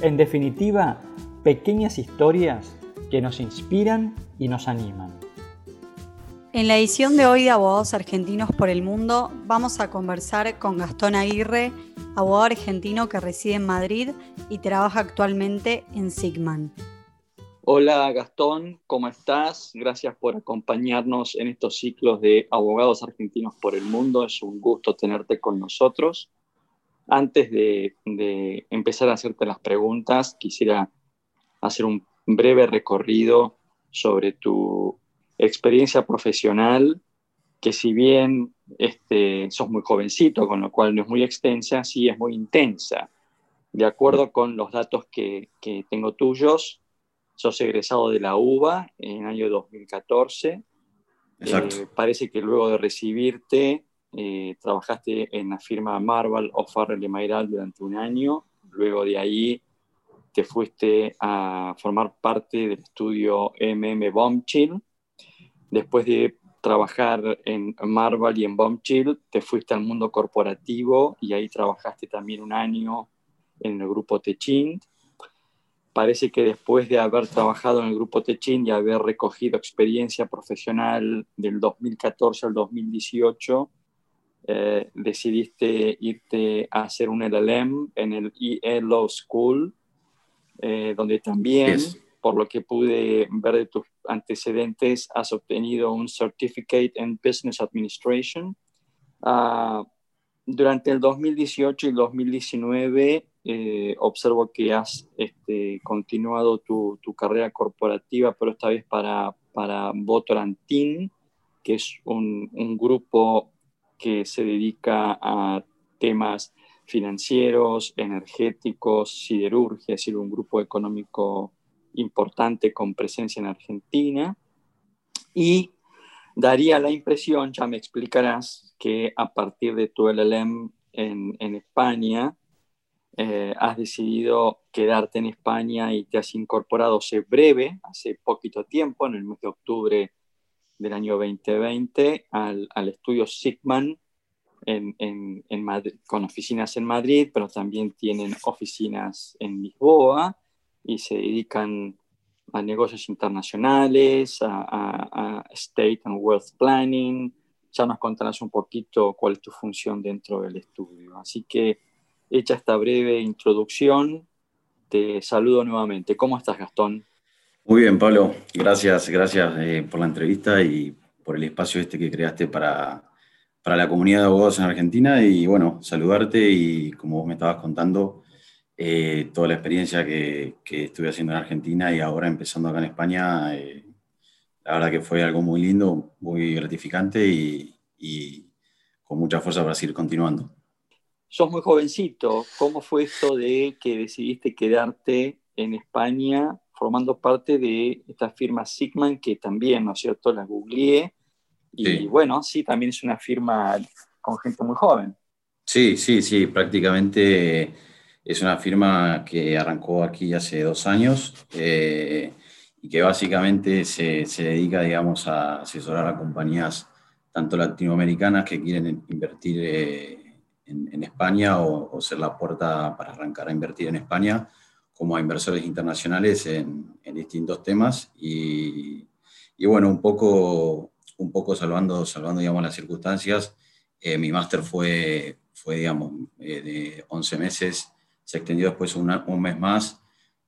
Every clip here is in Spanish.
En definitiva, pequeñas historias que nos inspiran y nos animan. En la edición de hoy de Abogados Argentinos por el Mundo vamos a conversar con Gastón Aguirre, abogado argentino que reside en Madrid y trabaja actualmente en Sigman. Hola Gastón, ¿cómo estás? Gracias por acompañarnos en estos ciclos de Abogados Argentinos por el Mundo. Es un gusto tenerte con nosotros. Antes de, empezar a hacerte las preguntas, quisiera hacer un breve recorrido sobre tu experiencia profesional, que si bien este, sos muy jovencito, con lo cual no es muy extensa, sí es muy intensa. De acuerdo con los datos que, tengo tuyos, sos egresado de la UBA en el año 2014. Exacto. Eh, parece que luego de recibirte eh, trabajaste en la firma Marvel o Farrell de Mayral durante un año. Luego de ahí te fuiste a formar parte del estudio MM Bombchill. Después de trabajar en Marvel y en Bombchill, te fuiste al mundo corporativo y ahí trabajaste también un año en el grupo Techint. Parece que después de haber trabajado en el grupo Techint y haber recogido experiencia profesional del 2014 al 2018, eh, decidiste irte a hacer un LLM en el EE Law School, eh, donde también, por lo que pude ver de tus antecedentes, has obtenido un Certificate in Business Administration. Ah, durante el 2018 y 2019 eh, observo que has este, continuado tu, tu, carrera corporativa, pero esta vez para, para Votorantin, que es un, un grupo que se dedica a temas financieros, energéticos, siderurgia, es decir, un grupo económico importante con presencia en Argentina. Y daría la impresión, ya me explicarás, que a partir de tu LLM en, en España, eh, has decidido quedarte en España y te has incorporado hace breve, hace poquito tiempo, en el mes de octubre del año 2020 al, al estudio Sigman en, en, en Madrid, con oficinas en Madrid, pero también tienen oficinas en Lisboa y se dedican a negocios internacionales, a, a, a, State and Wealth Planning. Ya nos contarás un poquito cuál es tu función dentro del estudio. Así que, hecha esta breve introducción, te saludo nuevamente. ¿Cómo estás, Gastón? Muy bien, Pablo. Gracias, gracias eh, por la entrevista y por el espacio este que creaste para, para la comunidad de abogados en Argentina. Y bueno, saludarte y como vos me estabas contando, eh, toda la experiencia que, que, estuve haciendo en Argentina y ahora empezando acá en España, eh, la verdad que fue algo muy lindo, muy gratificante y, con mucha fuerza para seguir continuando. Sos muy jovencito. ¿Cómo fue esto de que decidiste quedarte en España formando parte de esta firma Sigman, que también, ¿no es cierto?, la googleé. Y bueno, sí, también es una firma con gente muy joven. Sí, sí, sí, prácticamente es una firma que arrancó aquí hace dos años eh, y que básicamente se, se, dedica, digamos, a asesorar a compañías tanto latinoamericanas que quieren invertir eh, en, en, España o, o ser la puerta para arrancar a invertir en España, como a inversores internacionales en, en distintos temas y, y, bueno, un poco, un poco salvando, salvando digamos, las circunstancias, eh, mi máster fue, fue digamos, eh, de 11 meses, se extendió después una, un mes más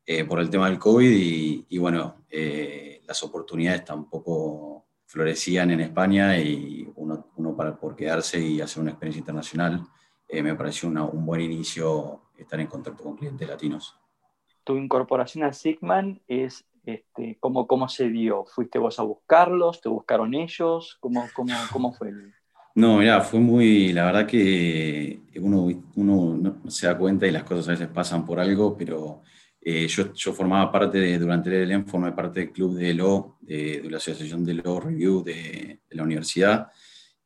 eh, por el tema del COVID y, y bueno, eh, las oportunidades tampoco florecían en España y uno, uno para, por quedarse y hacer una experiencia internacional me pareció una, un buen inicio estar en contacto con clientes latinos tu incorporación a Sigman es este, ¿cómo, ¿cómo, se dio? ¿Fuiste vos a buscarlos? ¿Te buscaron ellos? ¿Cómo, cómo, cómo fue? No, mira, fue muy, la verdad que uno, uno no se da cuenta y las cosas a veces pasan por algo, pero Eh, yo, yo, formaba parte, de, durante el LLM, formé parte del club de Law, de, la Asociación de Law Review de, la universidad,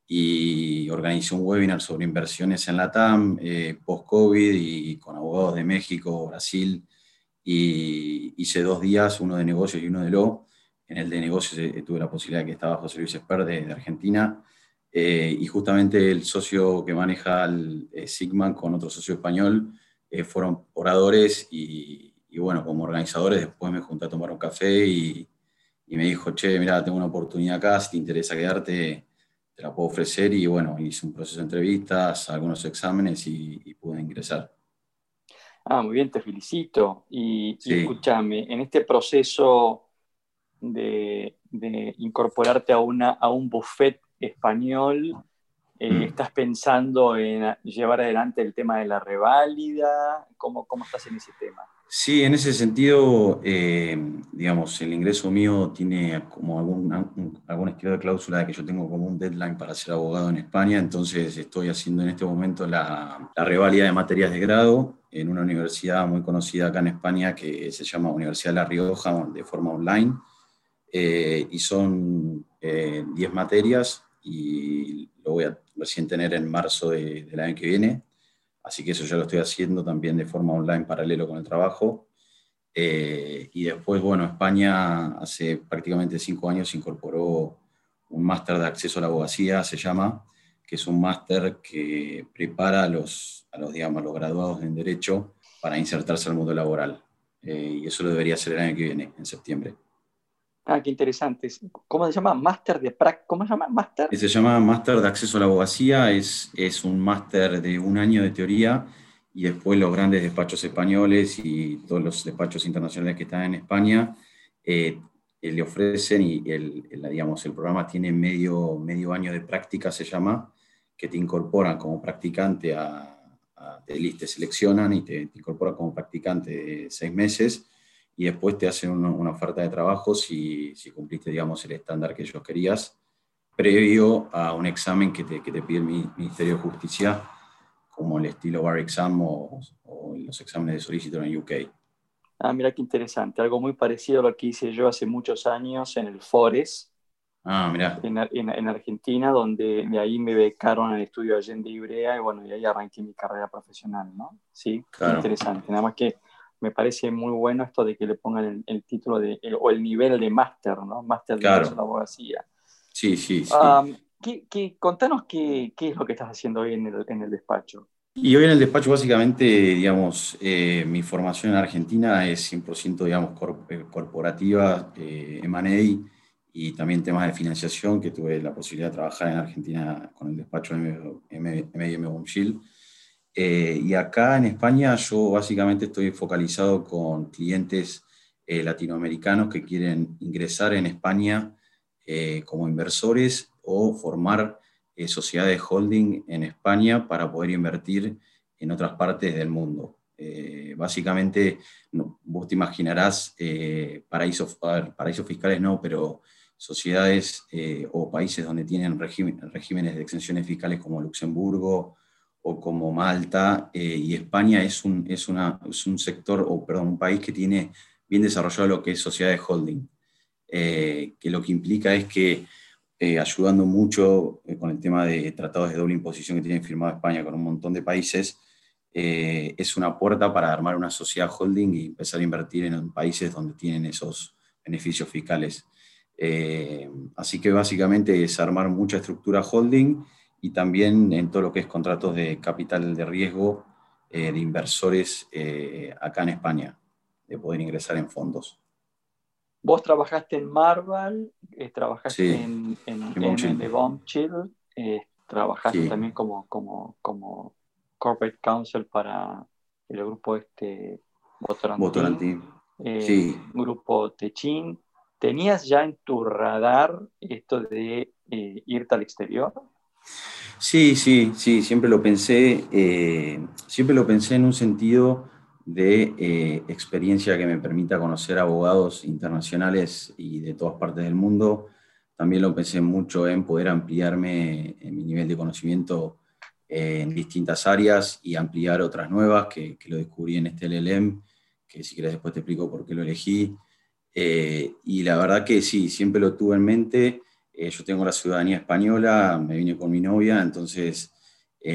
y organizé un webinar sobre inversiones en la TAM, eh, post-COVID, y con abogados de México, Brasil, y hice dos días, uno de negocios y uno de Law. En el de negocios eh, tuve la posibilidad de que estaba José Luis Esper de, Argentina, y justamente el socio que maneja el Sigman con otro socio español fueron oradores y y bueno, como organizadores después me junté a tomar un café y, me dijo, che, mira, tengo una oportunidad acá, si te interesa quedarte, te la puedo ofrecer. Y bueno, hice un proceso de entrevistas, algunos exámenes y, pude ingresar. Ah, muy bien, te felicito. Y, escúchame, en este proceso de, incorporarte a, una, a un buffet español, eh, mm. ¿estás pensando en llevar adelante el tema de la reválida? ¿Cómo, cómo estás en ese tema? Sí, en ese sentido, eh, digamos, el ingreso mío tiene como algún estilo de cláusula de que yo tengo como un deadline para ser abogado en España, entonces estoy haciendo en este momento la, la revalida de materias de grado en una universidad muy conocida acá en España que se llama Universidad de La Rioja de forma online, eh, y son 10 eh, materias y lo voy a recién tener en marzo del año que viene. Así que eso ya lo estoy haciendo también de forma online paralelo con el trabajo. Eh, y después, bueno, España hace prácticamente cinco años incorporó un máster de acceso a la abogacía, se llama, que es un máster que prepara a los, a los, digamos, los graduados en Derecho para insertarse al mundo laboral. Eh, y eso lo debería hacer el año que viene, en septiembre. Ah, qué interesante. ¿Cómo se llama? Máster de ¿Cómo se llama? Máster. Se llama Máster de Acceso a la Abogacía. Es, es un máster de un año de teoría y después los grandes despachos españoles y todos los despachos internacionales que están en España eh, eh, le ofrecen y el, digamos, el programa tiene medio, medio año de práctica, se llama, que te incorporan como practicante a, te, seleccionan y te, te incorporan como practicante de seis meses y después te hacen una, oferta de trabajo si, si, cumpliste, digamos, el estándar que ellos querías, previo a un examen que te, que te pide el Ministerio de Justicia, como el estilo Bar Exam o, los exámenes de solicitor en UK. Ah, mira qué interesante, algo muy parecido a lo que hice yo hace muchos años en el Fores, Ah, mira. En, en, en, Argentina, donde de ahí me becaron al estudio Allende Ibrea y bueno, y ahí arranqué mi carrera profesional, ¿no? Sí, interesante. Nada más que me parece muy bueno esto de que le pongan el, título de, o el nivel de máster, ¿no? Máster de la abogacía. Sí, sí, sí. ¿qué, contanos qué, qué, es lo que estás haciendo hoy en el, en el despacho. Y hoy en el despacho, básicamente, digamos, eh, mi formación en Argentina es 100%, digamos, eh, corporativa, eh, M&A y también temas de financiación, que tuve la posibilidad de trabajar en Argentina con el despacho M&M Bomshield eh, y acá en España yo básicamente estoy focalizado con clientes eh, latinoamericanos que quieren ingresar en España eh, como inversores o formar sociedades holding en España para poder invertir en otras partes del mundo. básicamente, vos te imaginarás paraísos, paraísos fiscales no, pero sociedades o países donde tienen regímenes de exenciones fiscales como Luxemburgo, o como Malta eh, y España es un, es, una, es un sector, o perdón, un país que tiene bien desarrollado lo que es sociedad de holding, eh, que lo que implica es que eh, ayudando mucho con el tema de tratados de doble imposición que tiene firmado España con un montón de países, es una puerta para armar una sociedad holding y empezar a invertir en países donde tienen esos beneficios fiscales. así que básicamente es armar mucha estructura holding y también en todo lo que es contratos de capital de riesgo eh, de inversores eh, acá en España, de poder ingresar en fondos. Vos trabajaste en Marvel, eh, trabajaste en, en, en, trabajaste también como, como, como Corporate Counsel para el grupo este Votorantín, sí. grupo Techin. ¿Tenías ya en tu radar esto de irte al exterior? Sí, sí, sí, siempre lo pensé, eh, siempre lo pensé en un sentido de eh, experiencia que me permita conocer abogados internacionales y de todas partes del mundo. También lo pensé mucho en poder ampliarme en mi nivel de conocimiento eh, en distintas áreas y ampliar otras nuevas que, que, lo descubrí en este LLM, que si quieres después te explico por qué lo elegí. Eh, y la verdad que sí, siempre lo tuve en mente. Eh, yo tengo la ciudadanía española, me vine con mi novia, entonces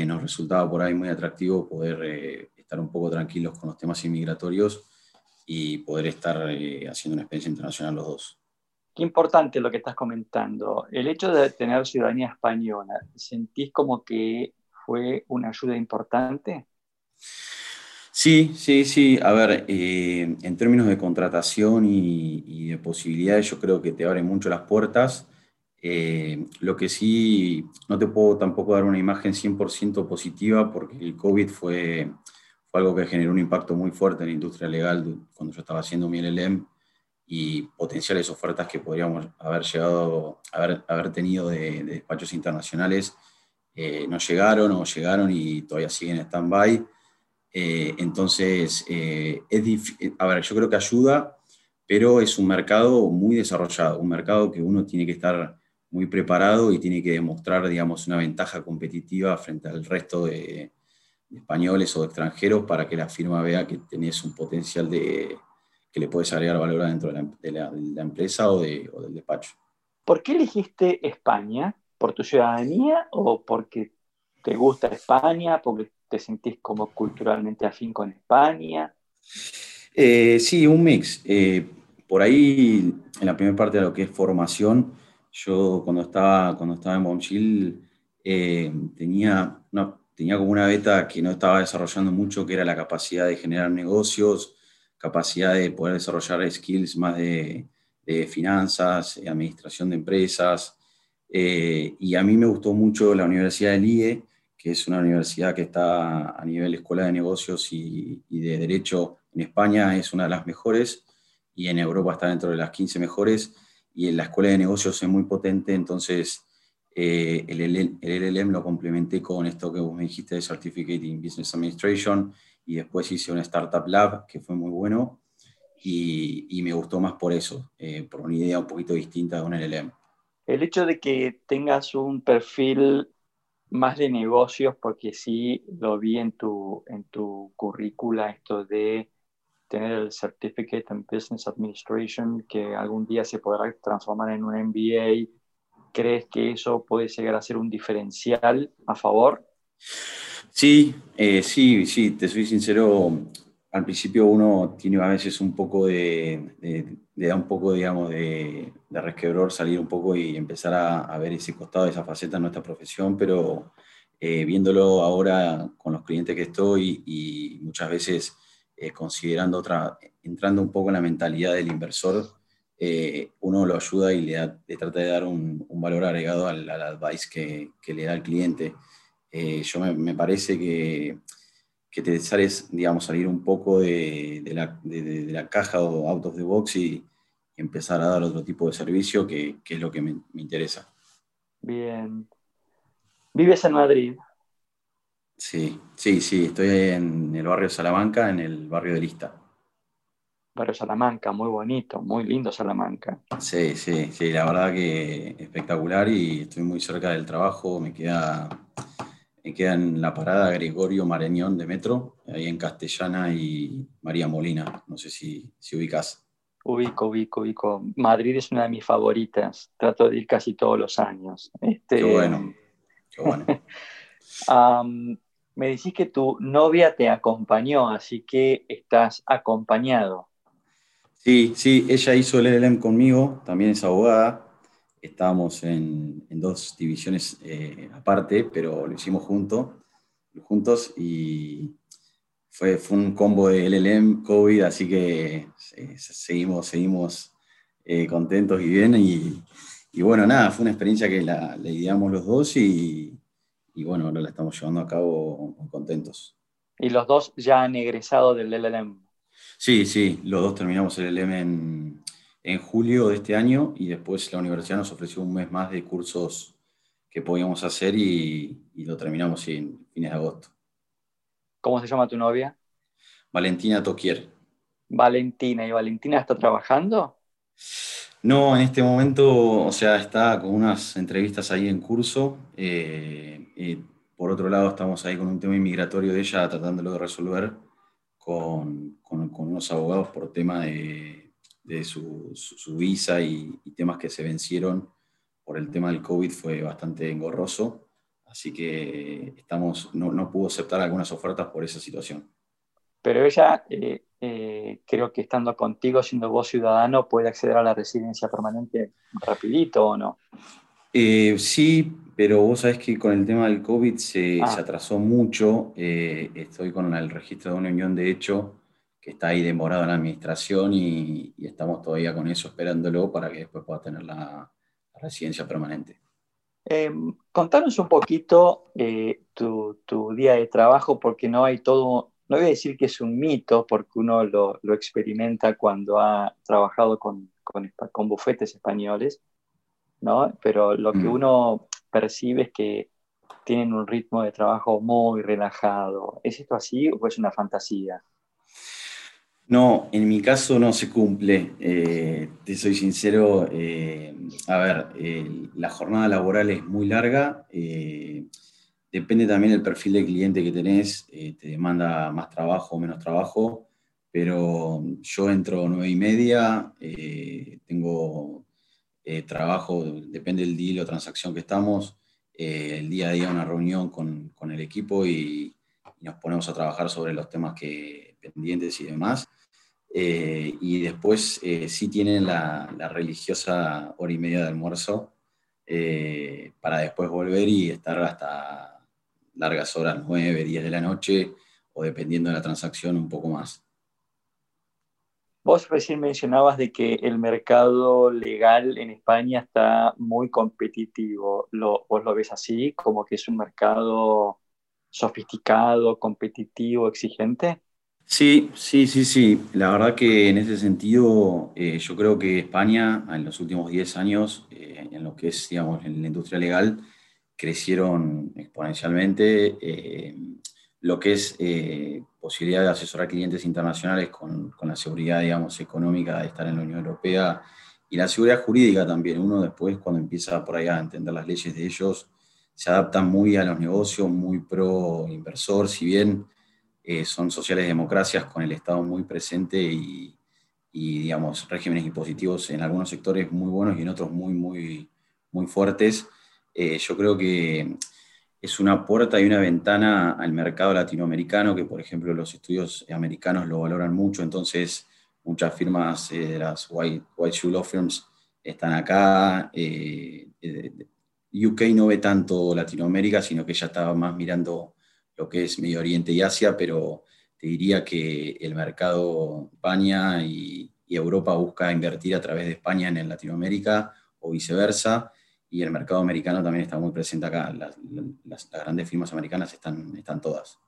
nos resultaba por ahí muy atractivo poder estar un poco tranquilos con los temas inmigratorios y poder estar haciendo una experiencia internacional los dos. Qué importante lo que estás comentando. El hecho de tener ciudadanía española, ¿sentís como que fue una ayuda importante? Sí, sí, sí. A ver, eh, en términos de contratación y, de posibilidades, yo creo que te abre mucho las puertas. Eh, lo que sí, no te puedo tampoco dar una imagen 100% positiva porque el COVID fue, fue algo que generó un impacto muy fuerte en la industria legal cuando yo estaba haciendo mi LLM y potenciales ofertas que podríamos haber llegado, haber, haber tenido de, despachos internacionales eh, no llegaron o llegaron y todavía siguen en stand-by. Eh, entonces, eh, es a ver, yo creo que ayuda, pero es un mercado muy desarrollado, un mercado que uno tiene que estar muy preparado y tiene que demostrar, digamos, una ventaja competitiva frente al resto de, de españoles o de extranjeros para que la firma vea que tenés un potencial de, que le puedes agregar valor dentro de la, empresa o, del despacho. ¿Por qué elegiste España? ¿Por tu ciudadanía o porque te gusta España? ¿Porque te sentís como culturalmente afín con España? Eh, sí, un mix. Eh, por ahí, en la primera parte de lo que es formación, yo cuando estaba, cuando estaba en Bonchil eh, tenía, tenía como una beta que no estaba desarrollando mucho, que era la capacidad de generar negocios, capacidad de poder desarrollar skills más de, finanzas, administración de empresas. Eh, y a mí me gustó mucho la Universidad del IE, que es una universidad que está a nivel escuela de negocios y, de derecho en España, es una de las mejores, y en Europa está dentro de las 15 mejores, y en la escuela de negocios es muy potente, entonces eh, el, el, LLM lo complementé con esto que vos me dijiste de Certificate in Business Administration, y después hice un Startup Lab que fue muy bueno y, me gustó más por eso, eh, por una idea un poquito distinta de un LLM. El hecho de que tengas un perfil más de negocios, porque sí lo vi en tu, en tu currícula, esto de tener el Certificate in Business Administration, que algún día se podrá transformar en un MBA. ¿Crees que eso puede llegar a ser un diferencial a favor? Sí, eh, sí, sí, te soy sincero. Al principio uno tiene a veces un poco de, de, da un poco, digamos, de, de, resquebror salir un poco y empezar a, ver ese costado, esa faceta en nuestra profesión, pero eh, viéndolo ahora con los clientes que estoy y muchas veces eh, considerando otra, entrando un poco en la mentalidad del inversor, uno lo ayuda y le, trata de dar un, valor agregado al, advice que, le da al cliente. Eh, yo me, parece que, que, te sales, digamos, salir un poco de, la, de, la, caja o out of the box y, empezar a dar otro tipo de servicio que, que es lo que me, interesa. Bien. ¿Vives en Madrid? Sí, sí, sí, estoy en el barrio Salamanca, en el barrio de Lista. Barrio Salamanca, muy bonito, muy lindo Salamanca. Sí, sí, sí, la verdad que espectacular y estoy muy cerca del trabajo, me queda me queda en la parada Gregorio Mareñón de Metro, ahí en Castellana y María Molina. No sé si, si ubicas. Ubico, ubico, ubico. Madrid es una de mis favoritas. Trato de ir casi todos los años. Este, qué bueno, qué bueno. me decís que tu novia te acompañó, así que estás acompañado. Sí, sí, ella hizo el LLM conmigo, también es abogada, estábamos en, dos divisiones eh, aparte, pero lo hicimos junto, juntos y fue, fue un combo de LLM, COVID, así que seguimos, seguimos eh, contentos y bien. Y, bueno, nada, fue una experiencia que la, ideamos los dos y, y, bueno, ahora la estamos llevando a cabo contentos. ¿Y los dos ya han egresado del LLM? Sí, sí, los dos terminamos el LLM en, en julio de este año y después la universidad nos ofreció un mes más de cursos que podíamos hacer y, lo terminamos en fines de agosto. ¿Cómo se llama tu novia? Valentina Toquier. Valentina, ¿y Valentina está trabajando? No, en este momento, o sea, está con unas entrevistas ahí en curso. Eh, por otro lado, estamos ahí con un tema inmigratorio de ella, tratándolo de resolver con, unos abogados por tema de, su, visa y, temas que se vencieron por el tema del COVID fue bastante engorroso, así que estamos, no, pudo aceptar algunas ofertas por esa situación. Pero ella, eh, eh, creo que estando contigo, siendo vos ciudadano, puede acceder a la residencia permanente rapidito o no. Eh, sí, pero vos sabés que con el tema del COVID se, ah. atrasó mucho. Eh, estoy con el registro de una unión de hecho que está ahí demorado en la administración y, estamos todavía con eso esperándolo para que después pueda tener la, residencia permanente. Em, contanos un poquito eh, tu, día de trabajo, porque no hay todo, no voy a decir que es un mito, porque uno lo, experimenta cuando ha trabajado con, con bufetes españoles, pero lo que mm. uno percibe es que tienen un ritmo de trabajo muy relajado. ¿Es esto así o es una fantasía? No, en mi caso no se cumple. Eh, te soy sincero. Eh, a ver, la jornada laboral es muy larga. Eh, depende también del perfil de cliente que tenés. te demanda más trabajo o menos trabajo. Pero yo entro nueve y media. tengo eh, trabajo, depende del deal o transacción que estamos, eh, el día a día una reunión con, con el equipo y, nos ponemos a trabajar sobre los temas que, pendientes y demás. Eh, y después sí tienen la, la, religiosa hora y media de almuerzo para después volver y estar hasta largas horas, 9, 10 de la noche o dependiendo de la transacción un poco más. Vos recién mencionabas de que el mercado legal en España está muy competitivo. ¿Lo, ¿Vos lo ves así, como que es un mercado sofisticado, competitivo, exigente? Sí, sí, sí, sí. La verdad que en ese sentido eh, yo creo que España en los últimos 10 años, eh, en lo que es, digamos, en la industria legal, crecieron exponencialmente. Eh, lo que es posibilidad de asesorar clientes internacionales con, con, la seguridad, digamos, económica de estar en la Unión Europea y la seguridad jurídica también. Uno después, cuando empieza por ahí a entender las leyes de ellos, se adaptan muy a los negocios, muy pro inversor, si bien eh, son sociales democracias con el Estado muy presente y, y, digamos, regímenes impositivos en algunos sectores muy buenos y en otros muy, muy, muy fuertes. Eh, yo creo que es una puerta y una ventana al mercado latinoamericano, que por ejemplo los estudios americanos lo valoran mucho, entonces muchas firmas eh, las White, White Shoe Law Firms están acá. Eh, eh, UK no ve tanto Latinoamérica, sino que ya estaba más mirando lo que es Medio Oriente y Asia, pero te diría que el mercado España y, y Europa busca invertir a través de España en Latinoamérica o viceversa y el mercado americano también está muy presente acá. Las, grandes firmas americanas están, están todas.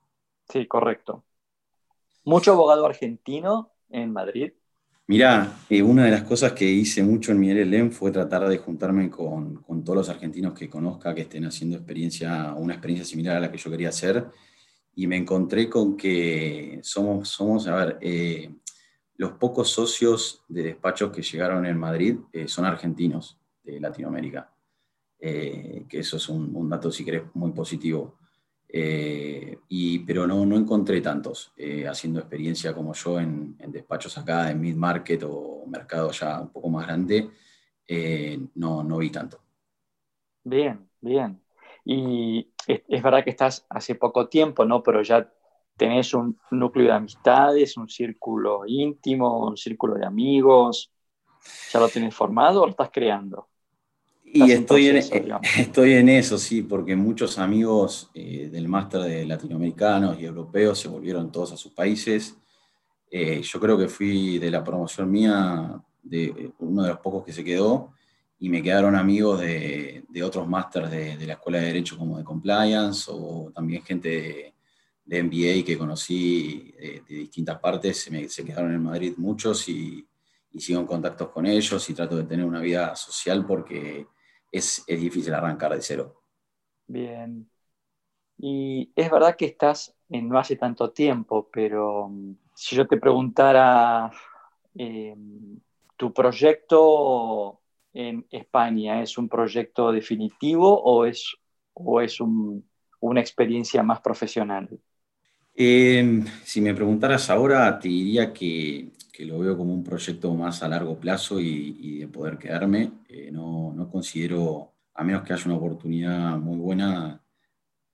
Sí, correcto. ¿Mucho abogado argentino en Madrid? Mirá, eh, una de las cosas que hice mucho en mi LLM fue tratar de juntarme con, con, todos los argentinos que conozca que estén haciendo experiencia, una experiencia similar a la que yo quería hacer. Y me encontré con que somos, somos a ver, eh, los pocos socios de despachos que llegaron en Madrid eh, son argentinos de Latinoamérica. Eh, que eso es un, dato, si querés, muy positivo. Eh, y, pero no, no encontré tantos eh, haciendo experiencia como yo en, despachos acá, en mid-market o mercado ya un poco más grande, no, no vi tanto. Bien, bien. Y es, es, verdad que estás hace poco tiempo, ¿no? Pero ya tenés un núcleo de amistades, un círculo íntimo, un círculo de amigos. ¿Ya lo tienes formado o lo estás creando? Y estoy en, estoy en eso, sí, porque muchos amigos eh, del máster de latinoamericanos y europeos se volvieron todos a sus países. Eh, yo creo que fui de la promoción mía de eh, uno de los pocos que se quedó y me quedaron amigos de, de otros másters de, de, la Escuela de Derecho como de Compliance o también gente de, MBA que conocí de, distintas partes. Se, me, se quedaron en Madrid muchos y, y sigo en contactos con ellos y trato de tener una vida social porque es, difícil arrancar de cero. Bien. Y es verdad que estás en no hace tanto tiempo, pero mm, si yo te preguntara, em, ¿tu proyecto en España es un proyecto definitivo o es, o es una experiencia más profesional? Em, si me preguntaras ahora, te diría que, lo veo como un proyecto más a largo plazo y, de poder quedarme. Eh, no, no, considero, a menos que haya una oportunidad muy buena,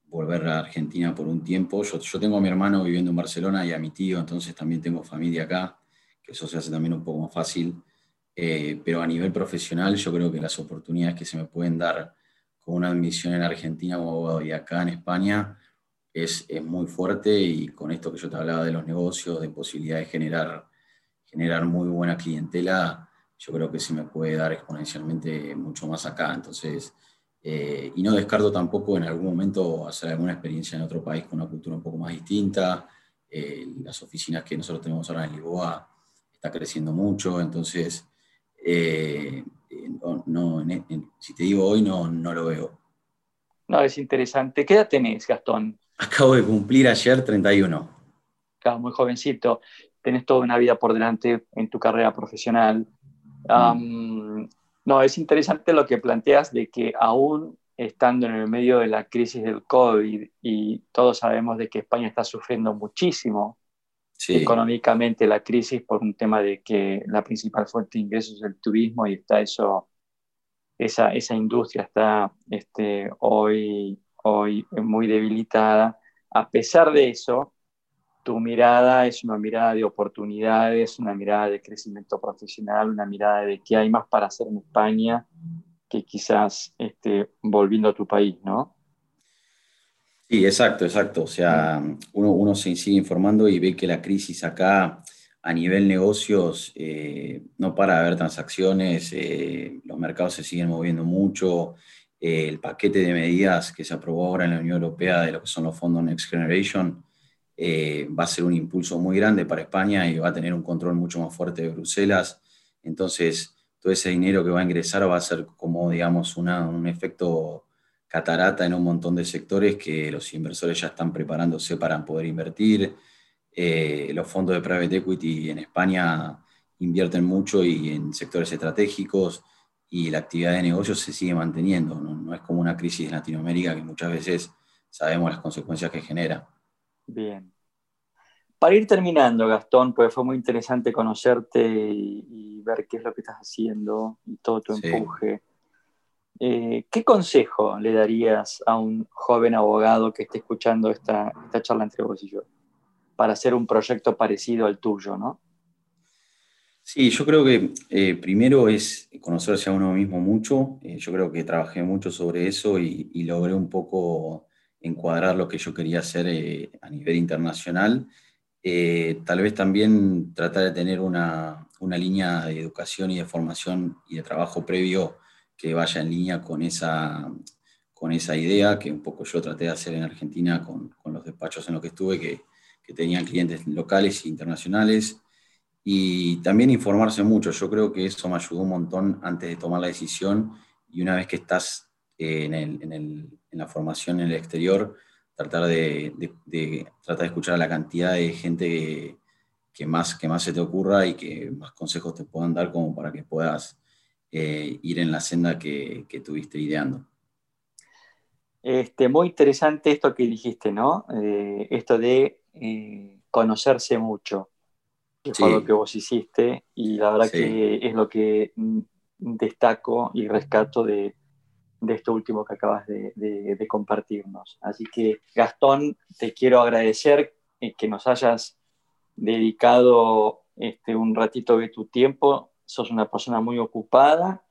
volver a Argentina por un tiempo. Yo, yo tengo a mi hermano viviendo en Barcelona y a mi tío, entonces también tengo familia acá, que eso se hace también un poco más fácil. Eh, pero a nivel profesional yo creo que las oportunidades que se me pueden dar con una admisión en Argentina y acá en España es, es, muy fuerte y con esto que yo te hablaba de los negocios, de posibilidad de generar, generar muy buena clientela, yo creo que se me puede dar exponencialmente mucho más acá. Entonces, eh, y no descarto tampoco en algún momento hacer alguna experiencia en otro país con una cultura un poco más distinta. Eh, las oficinas que nosotros tenemos ahora en Lisboa está creciendo mucho, entonces, eh, no, si te digo hoy, no, no lo veo. No, es interesante. ¿Qué edad tenés, Gastón? Acabo de cumplir ayer 31. Claro, muy jovencito. Tenés toda una vida por delante en tu carrera profesional. Mm. no, es interesante lo que planteas de que aún estando en el medio de la crisis del COVID y todos sabemos de que España está sufriendo muchísimo económicamente la crisis por un tema de que la principal fuente de ingresos es el turismo y está eso, esa, esa industria está este, hoy hoy muy debilitada. A pesar de eso, tu mirada es una mirada de oportunidades, una mirada de crecimiento profesional, una mirada de que hay más para hacer en España que quizás este, volviendo a tu país, ¿no? Sí, exacto, exacto. O sea, uno, uno se sigue informando y ve que la crisis acá a nivel negocios eh, no para de haber transacciones, eh, los mercados se siguen moviendo mucho, eh, el paquete de medidas que se aprobó ahora en la Unión Europea de lo que son los fondos Next Generation eh, va a ser un impulso muy grande para España y va a tener un control mucho más fuerte de Bruselas. Entonces, todo ese dinero que va a ingresar va a ser como, digamos, un efecto catarata en un montón de sectores que los inversores ya están preparándose para poder invertir. Eh, los fondos de private equity en España invierten mucho y en sectores estratégicos y la actividad de negocios se sigue manteniendo. ¿no? es como una crisis en Latinoamérica que muchas veces sabemos las consecuencias que genera. Bien. Para ir terminando, Gastón, pues fue muy interesante conocerte y, ver qué es lo que estás haciendo y todo tu empuje. Eh, ¿Qué consejo le darías a un joven abogado que esté escuchando esta, esta charla entre vos y yo para hacer un proyecto parecido al tuyo, ¿no? Sí, yo creo que eh, primero es conocerse a uno mismo mucho. Eh, yo creo que trabajé mucho sobre eso y, logré un poco encuadrar lo que yo quería hacer eh, a nivel internacional. Tal vez también tratar de tener una, una, línea de educación y de formación y de trabajo previo que vaya en línea con esa, con esa idea que un poco yo traté de hacer en Argentina con, con los despachos en los que estuve, que, que tenían clientes locales e internacionales y también informarse mucho. Yo creo que eso me ayudó un montón antes de tomar la decisión y una vez que estás eh, en, el, en, el, en, la formación en el exterior, tratar de, de, tratar de escuchar a la cantidad de gente que, más, que más se te ocurra y que más consejos te puedan dar como para que puedas eh, ir en la senda que, que tuviste ideando. Este, muy interesante esto que dijiste, ¿no? Eh, esto de conocerse mucho que fue lo que vos hiciste y la verdad que es lo que mm, destaco y rescato de, de esto último que acabas de, compartirnos. Así que Gastón, te quiero agradecer eh, que nos hayas dedicado este, un ratito de tu tiempo. Sos una persona muy ocupada,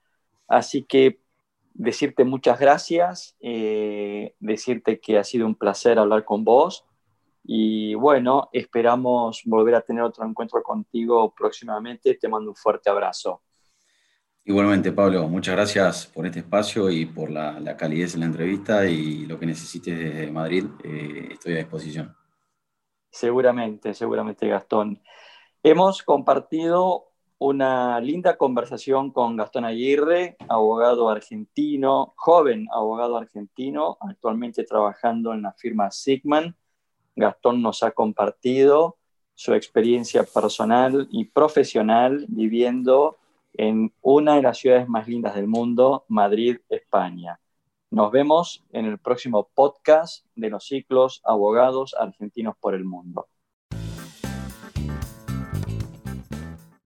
así que decirte muchas gracias, eh, decirte que ha sido un placer hablar con vos y bueno, esperamos volver a tener otro encuentro contigo próximamente. Te mando un fuerte abrazo. Igualmente, Pablo, muchas gracias por este espacio y por la, calidez en la entrevista y lo que necesites desde Madrid, eh, estoy a disposición. Seguramente, seguramente, Gastón. Hemos compartido una linda conversación con Gastón Aguirre, abogado argentino, joven abogado argentino, actualmente trabajando en la firma Sigman Gastón nos ha compartido su experiencia personal y profesional viviendo en una de las ciudades más lindas del mundo, Madrid, España. Nos vemos en el próximo podcast de los ciclos Abogados Argentinos por el Mundo.